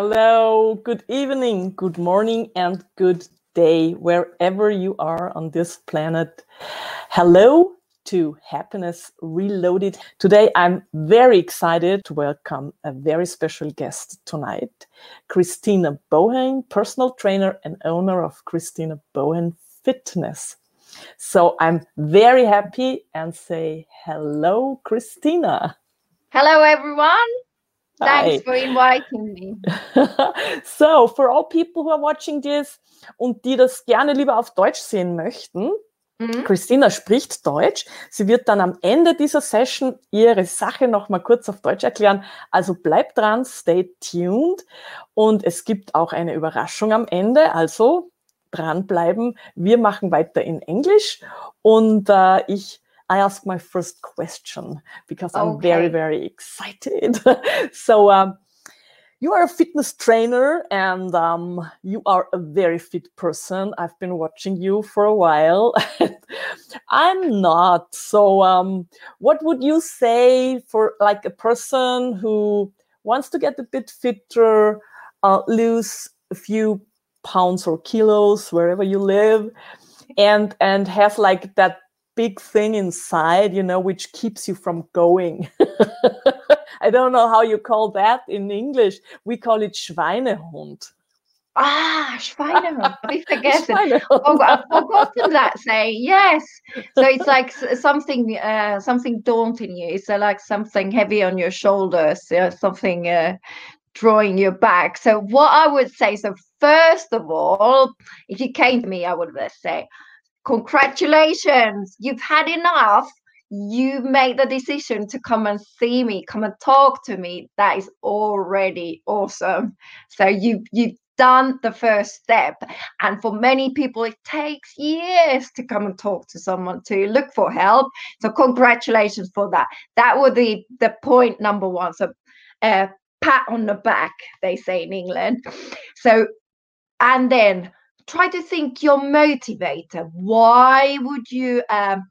Hello, good evening, good morning, and good day, wherever you are on this planet. Hello to Happiness Reloaded. Today, I'm very excited to welcome a very special guest tonight, Christina Bohen, personal trainer and owner of Christina Bohen Fitness. So I'm very happy and say hello, Christina. Hello, everyone. Thanks Hi. for inviting me. so, for all people who are watching this und die das gerne lieber auf Deutsch sehen möchten, mhm. Christina spricht Deutsch. Sie wird dann am Ende dieser Session ihre Sache noch mal kurz auf Deutsch erklären. Also bleibt dran, stay tuned. Und es gibt auch eine Überraschung am Ende. Also dranbleiben. Wir machen weiter in Englisch und äh, ich I ask my first question because I'm very, very excited. so, um, you are a fitness trainer and um, you are a very fit person. I've been watching you for a while. I'm not. So, um, what would you say for like a person who wants to get a bit fitter, uh, lose a few pounds or kilos wherever you live, and and have like that big thing inside, you know, which keeps you from going. I don't know how you call that in English. We call it Schweinehund. Ah, Schweinehund. I forget it. Oh, I've forgotten that saying. Yes. So it's like something, uh, something daunting you. It's uh, like something heavy on your shoulders. Uh, something uh, drawing you back. So what I would say. So first of all, if you came to me, I would say congratulations, you've had enough. You made the decision to come and see me, come and talk to me. That is already awesome. So you you've done the first step. And for many people, it takes years to come and talk to someone to look for help. So congratulations for that. That would be the point number one. So uh, pat on the back, they say in England. So and then try to think your motivator. Why would you um,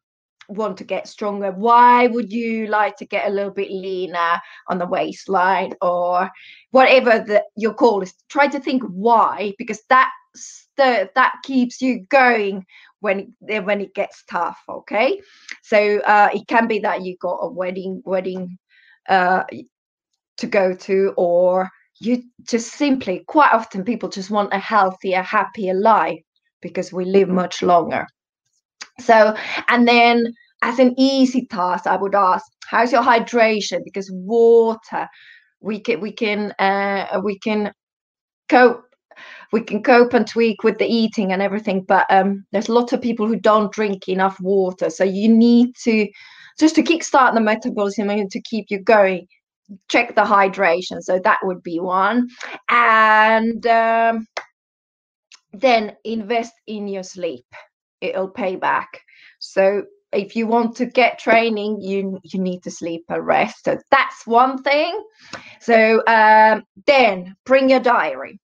want to get stronger? Why would you like to get a little bit leaner on the waistline or whatever the, your call is? Try to think why, because that's the, that keeps you going when it, when it gets tough. Okay, so uh, it can be that you got a wedding wedding uh, to go to, or you just simply quite often people just want a healthier happier life because we live much longer. So and then as an easy task i would ask how's your hydration? Because water we can we can uh, we can cope we can cope and tweak with the eating and everything but um, there's lots of people who don't drink enough water. So you need to just to kickstart the metabolism and to keep you going check the hydration. So that would be one. And um, then invest in your sleep. It'll pay back. So if you want to get training, you you need to sleep and rest. So that's one thing. So um, then bring your diary.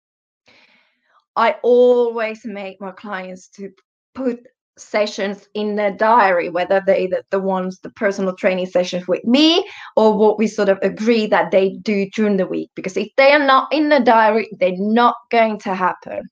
I always make my clients to put sessions in their diary, whether they the, the ones the personal training sessions with me or what we sort of agree that they do during the week. Because if they are not in the diary, they're not going to happen.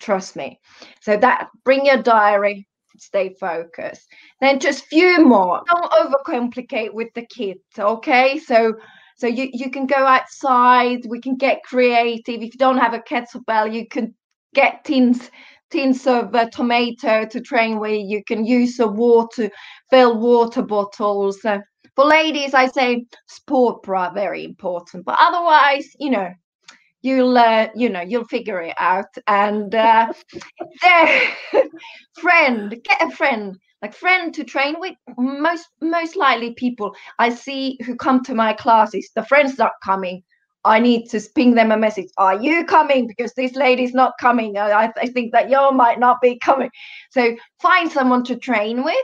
Trust me. So that bring your diary, stay focused. Then just few more. Don't overcomplicate with the kids. Okay. So so you, you can go outside, we can get creative. If you don't have a kettlebell, you can get tins tins of uh, tomato to train with. You can use a water, fill water bottles. Uh, for ladies, I say sport bra, very important. But otherwise, you know, you'll uh, you know you'll figure it out. And uh, friend, get a friend like friend to train with most most likely people i see who come to my classes the friends are coming I need to ping them a message. Are you coming? Because this lady's not coming. I, I think that you might not be coming. So find someone to train with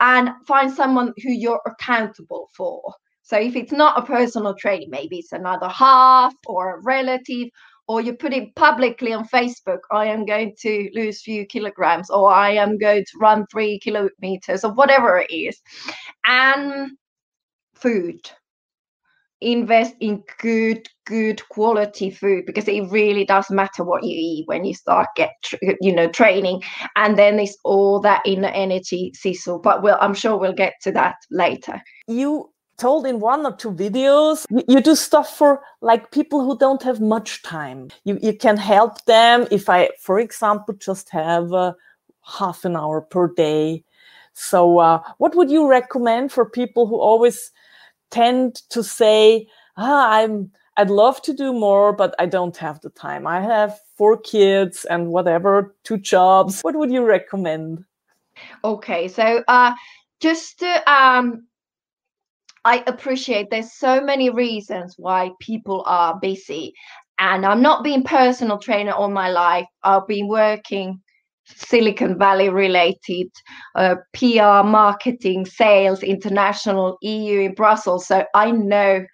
and find someone who you're accountable for. So if it's not a personal training, maybe it's another half or a relative, or you put it publicly on Facebook, I am going to lose few kilograms, or I am going to run three kilometers, or whatever it is. And food invest in good good quality food because it really does matter what you eat when you start get you know training. And then there's all that inner energy sisu but well i'm sure we'll get to that later. You told in one or two videos you, do stuff for like people who don't have much time. You, you can help them if i for example just have uh, half an hour per day. So uh, what would you recommend for people who always tend to say ah, i'm i'd love to do more but i don't have the time i have four kids and whatever two jobs what would you recommend okay so uh just to um I appreciate there's so many reasons why people are busy. And I'm not being personal trainer all my life. I've been working Silicon Valley related uh, PR, marketing, sales, international, EU in Brussels. So I know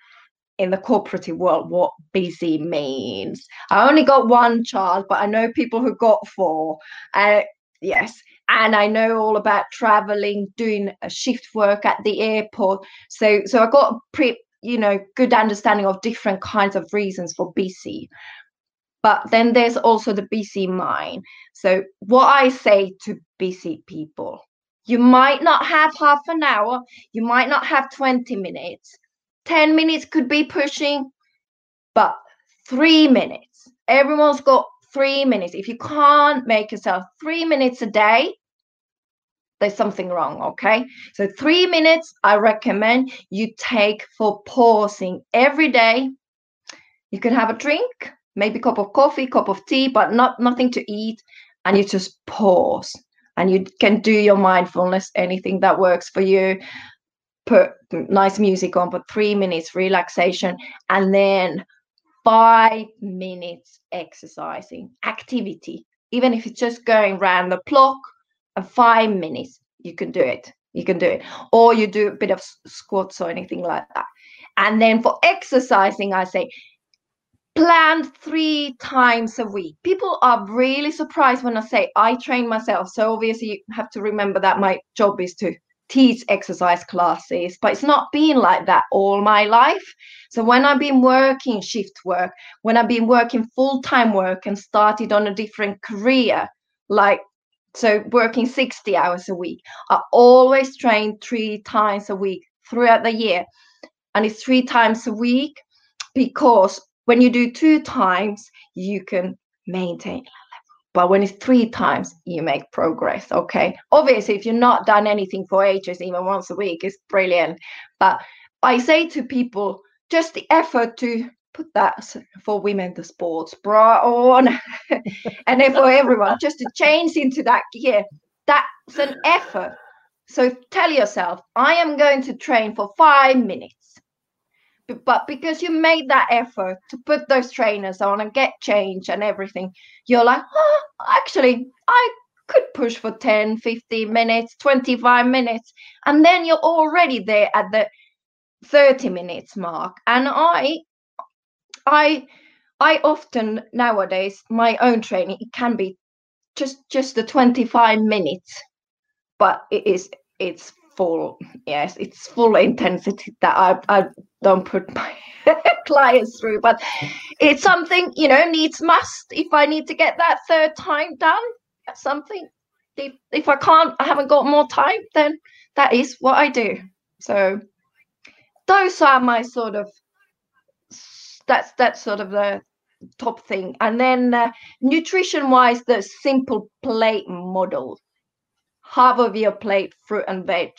in the corporate world what busy means. I only got one child, but I know people who got four. Uh, yes, and I know all about traveling, doing a shift work at the airport. So so I got a pretty you know good understanding of different kinds of reasons for busy. But then there's also the busy mind. So what I say to busy people, you might not have half an hour, you might not have 20 minutes. 10 minutes could be pushing, but three minutes. Everyone's got three minutes. If you can't make yourself three minutes a day, there's something wrong. Okay. So, three minutes I recommend you take for pausing every day. You can have a drink, maybe a cup of coffee, cup of tea, but not nothing to eat. And you just pause. And you can do your mindfulness, anything that works for you. Put nice music on, but three minutes relaxation, and then five minutes exercising activity, even if it's just going round the block and five minutes you can do it. You can do it. Or you do a bit of squats or anything like that. And then for exercising i say plan three times a week people are really surprised when i say i train myself so obviously you have to remember that my job is to teach exercise classes, but it's not been like that all my life. So when I've been working shift work, when I've been working full time work and started on a different career, like so working 60 hours a week, I always train three times a week throughout the year. And it's three times a week because when you do two times, you can maintain but when it's three times, you make progress. Okay. Obviously, if you're not done anything for ages, even once a week is brilliant. But I say to people, just the effort to put that for women, the sports bra on, and then for everyone, just to change into that gear. That's an effort. So tell yourself, I am going to train for five minutes but because you made that effort to put those trainers on and get change and everything you're like oh, actually i could push for 10 15 minutes 25 minutes and then you're already there at the 30 minutes mark. And i i i often nowadays my own training it can be just just the 25 minutes but it is it's full yes it's full intensity that i i don't put my clients through but it's something you know needs must if i need to get that third time done. Something if, if i can't i haven't got more time then that is what i do. So those are my sort of that's that's sort of the top thing. And then uh, nutrition wise the simple plate model half of your plate fruit and veg.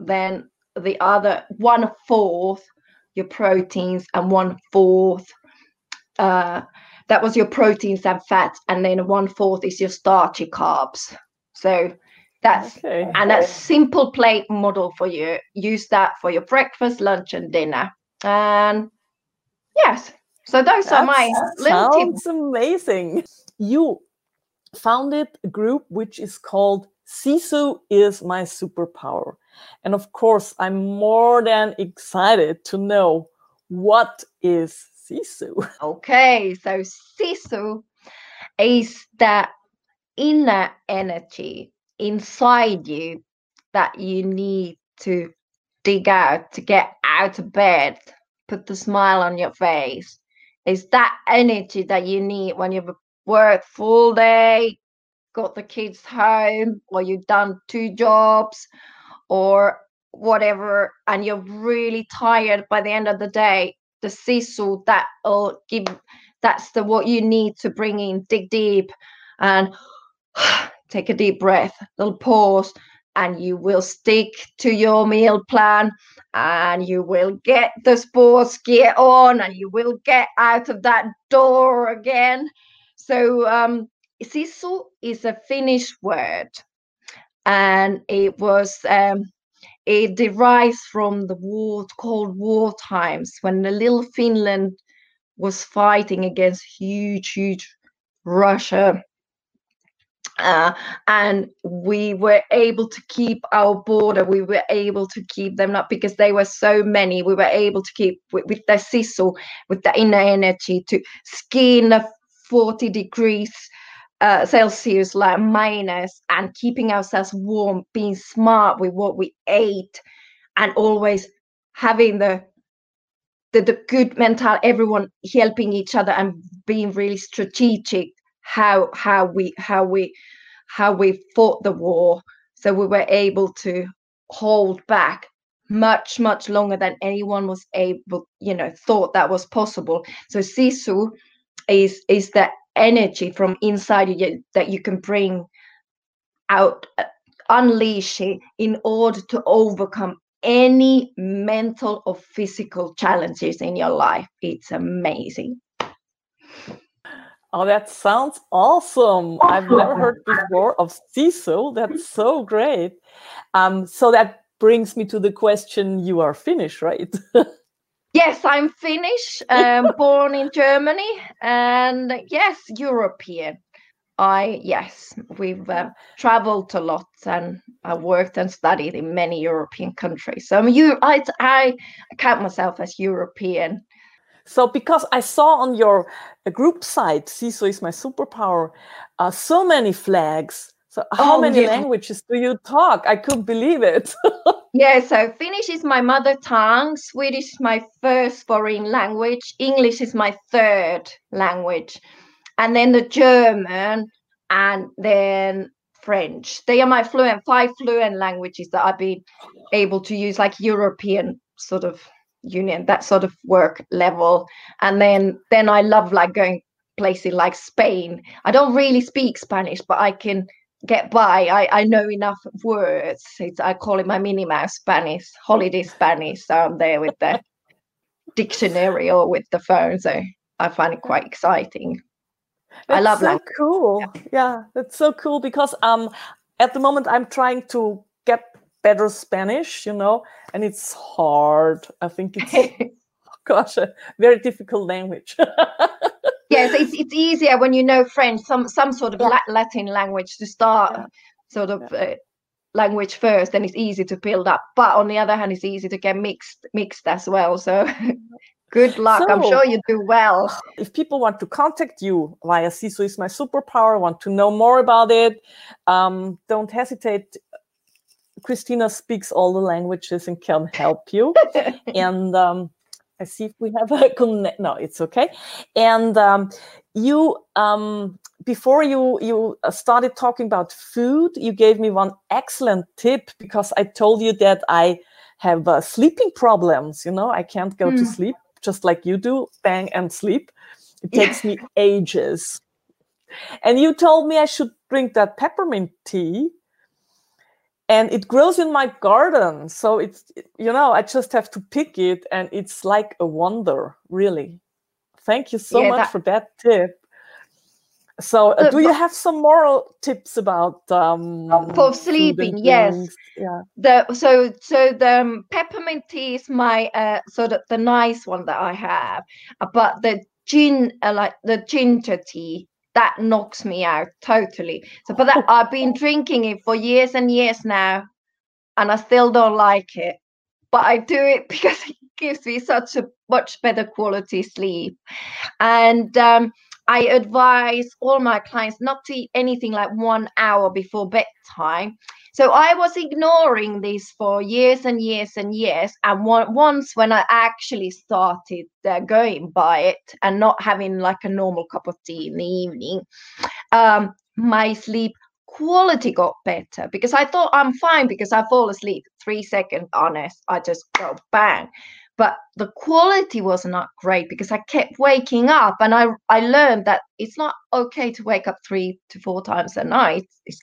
Then the other one fourth your proteins and one fourth uh, that was your proteins and fats and then one fourth is your starchy carbs. So that's okay. and a simple plate model for you. Use that for your breakfast lunch and dinner. And yes so those that's, are my little tips. amazing. You founded a group which is called sisu is my superpower and of course, I'm more than excited to know what is Sisu. Okay, so Sisu is the inner energy inside you that you need to dig out to get out of bed, put the smile on your face. Is that energy that you need when you've worked full day, got the kids home, or you've done two jobs, or whatever, and you're really tired by the end of the day. The sisu that'll oh, give that's the what you need to bring in, dig deep and take a deep breath, little pause, and you will stick to your meal plan and you will get the sports gear on and you will get out of that door again. So um sisu is a Finnish word and it was um it derives from the war cold war times when the little finland was fighting against huge huge russia uh, and we were able to keep our border. We were able to keep them not because they were so many. We were able to keep with, with the sisu, with the inner energy to skin the 40 degrees uh, Celsius, like minus, and keeping ourselves warm, being smart with what we ate, and always having the the, the good mental, everyone helping each other and being really strategic how how we how we how we fought the war. So we were able to hold back much much longer than anyone was able you know thought that was possible. So sisu is is the energy from inside you that you can bring out uh, unleash it in order to overcome any mental or physical challenges in your life it's amazing Oh, that sounds awesome. I've never heard before of sisu. That's so great. Um, so that brings me to the question you are Finnish, right? yes, I'm Finnish, um, born in Germany, and yes, European. I, yes, we've uh, traveled a lot and I worked and studied in many European countries. So I'm, I, I count myself as European so because I saw on your uh, group site, Sisu is my superpower, uh, so many flags. So how oh, many yeah. languages do you talk? I couldn't believe it. yeah, so Finnish is my mother tongue, Swedish is my first foreign language, English is my third language, and then the German, and then French. They are my fluent five fluent languages that I've been able to use, like European sort of union that sort of work level and then then i love like going places like spain i don't really speak spanish but i can get by i i know enough words it's, i call it my minnie mouse spanish holiday spanish so i'm there with the dictionary or with the phone so i find it quite exciting that's i love so language. cool yeah. yeah that's so cool because um at the moment i'm trying to get better Spanish, you know, and it's hard. I think it's, gosh, a very difficult language. yes, it's, it's easier when you know French, some some sort of yeah. Latin language to start, yeah. sort of. Uh, language first then it's easy to build up but on the other hand it's easy to get mixed mixed as well so good luck so, i'm sure you do well if people want to contact you via sisu is my superpower want to know more about it um, don't hesitate Christina speaks all the languages and can help you. and um, I see if we have a connect. No, it's okay. And um, you, um, before you you uh, started talking about food, you gave me one excellent tip because I told you that I have uh, sleeping problems. You know, I can't go mm. to hmm. sleep just like you do, bang and sleep. It takes me ages. And you told me I should drink that peppermint tea and it grows in my garden. So it's you know i just have to pick it and it's like a wonder really. Thank you so yeah, much that... for that tip. So uh, do you have some more tips about um for sleeping yes. yeah. The so so the um, peppermint tea is my uh sort of the nice one that i have uh, but the gin uh, like the ginger tea that knocks me out totally. So, but that I've been drinking it for years and years now, and I still don't like it. But I do it because it gives me such a much better quality sleep. And um, I advise all my clients not to eat anything like one hour before bedtime So I was ignoring this for years and years and years. And once when I actually started uh, going by it and not having like a normal cup of tea in the evening, um, my sleep quality got better because I thought I'm fine because I fall asleep three seconds honest. I just go bang. But the quality was not great because I kept waking up and I I learned that it's not okay to wake up three to four times a night. It's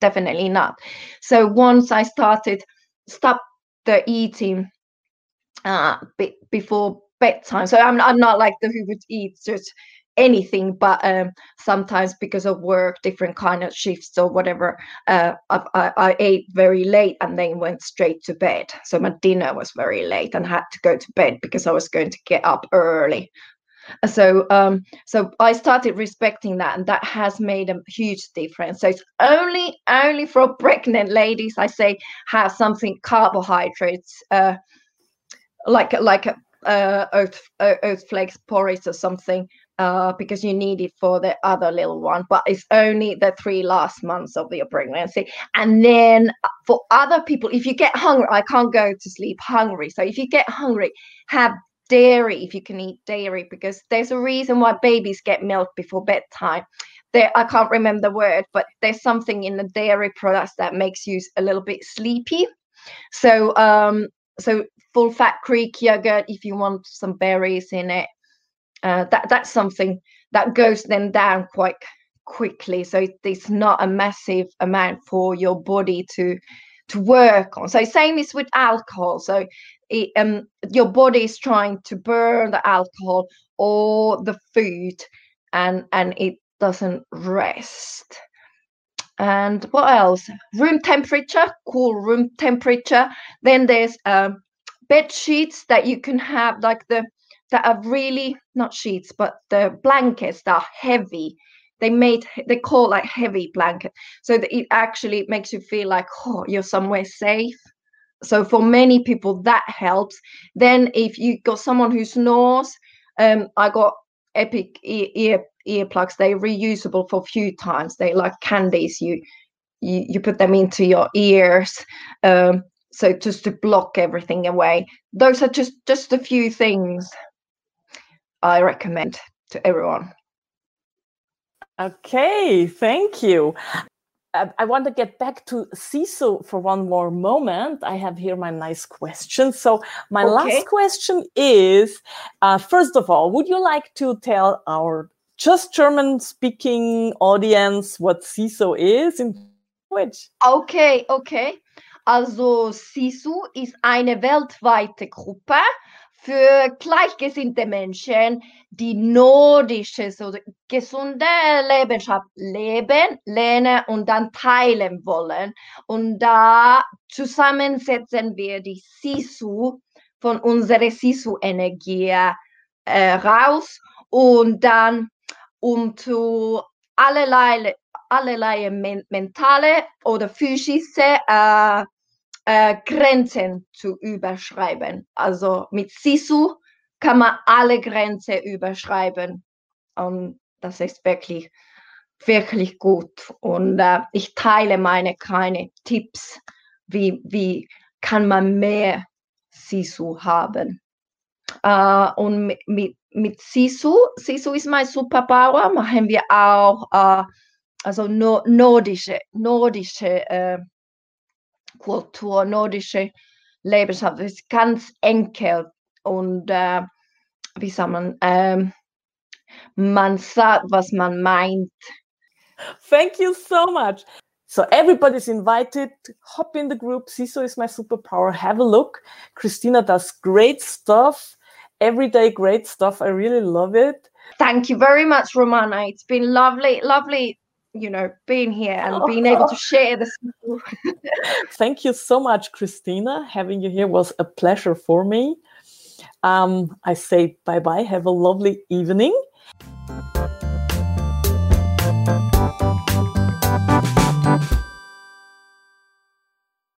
definitely not. So once I started stop the eating uh be, before bedtime. So I'm I'm not like the who would eat just anything but um, sometimes because of work different kind of shifts or whatever uh, I, I, I, ate very late and then went straight to bed. So my dinner was very late and had to go to bed because i was going to get up early. So um so i started respecting that and that has made a huge difference. So it's only only for pregnant ladies i say have something carbohydrates uh like like uh, oat, oat flakes porridge or something uh, because you need it for the other little one, but it's only the three last months of your pregnancy. And then uh, for other people, if you get hungry, I can't go to sleep hungry. So if you get hungry, have dairy if you can eat dairy because there's a reason why babies get milk before bedtime. There, I can't remember the word, but there's something in the dairy products that makes you a little bit sleepy. So, um, so full fat Greek yogurt if you want some berries in it uh, that that's something that goes then down quite quickly. So it's not a massive amount for your body to to work on. So same is with alcohol. So it, um, your body is trying to burn the alcohol or the food and and it doesn't rest. And what else? Room temperature cool room temperature. Then there's um, bed sheets that you can have like the that are really not sheets, but the blankets that are heavy. They made they call like heavy blanket, so it actually makes you feel like oh you're somewhere safe. So for many people that helps. Then if you got someone who snores, um, I got Epic ear, ear earplugs. They're reusable for a few times. They like candies. You you you put them into your ears. Um, so just to block everything away. Those are just just a few things I recommend to everyone. Okay, thank you. I want to get back to Sisu for one more moment. I have here my nice question. So, my okay. last question is uh, first of all, would you like to tell our just German speaking audience what Sisu is in which? Okay, okay. Also, Sisu ist eine weltweite Gruppe für gleichgesinnte Menschen, die nordische, so gesunde Lebenschaft leben, lernen und dann teilen wollen. Und da zusammensetzen wir die Sisu von unserer Sisu-Energie äh, raus und dann um zu allerlei, allerlei mentale oder physische äh, äh, Grenzen zu überschreiben. Also mit Sisu kann man alle Grenzen überschreiben. Und das ist wirklich, wirklich gut. Und äh, ich teile meine kleinen Tipps, wie, wie kann man mehr Sisu haben. Uh, und mit, mit, mit Sisu, Sisu ist mein Superpower, machen wir auch uh, also no, nordische, nordische uh, Kultur, nordische Lebensart. Ist ganz enkel und äh, wie sagt ehm, man, äh, man sagt, was man meint. Thank you so much. So everybody's invited. Hop in the group. Sisu is my superpower. Have a look. Christina does great stuff. Everyday great stuff. I really love it. Thank you very much, Romana. It's been lovely, lovely you know being here and being able to share this thank you so much christina. Having you here was a pleasure for me. Um, i say bye bye have a lovely evening